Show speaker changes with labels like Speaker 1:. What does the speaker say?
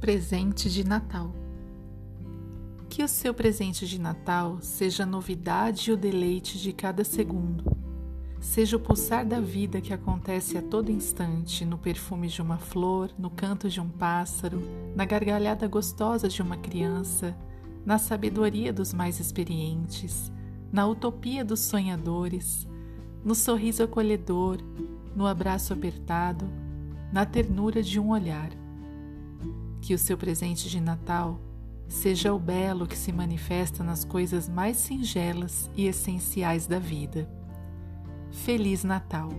Speaker 1: presente de Natal. Que o seu presente de Natal seja a novidade e o deleite de cada segundo. Seja o pulsar da vida que acontece a todo instante, no perfume de uma flor, no canto de um pássaro, na gargalhada gostosa de uma criança, na sabedoria dos mais experientes, na utopia dos sonhadores, no sorriso acolhedor, no abraço apertado, na ternura de um olhar. Que o seu presente de Natal seja o belo que se manifesta nas coisas mais singelas e essenciais da vida. Feliz Natal!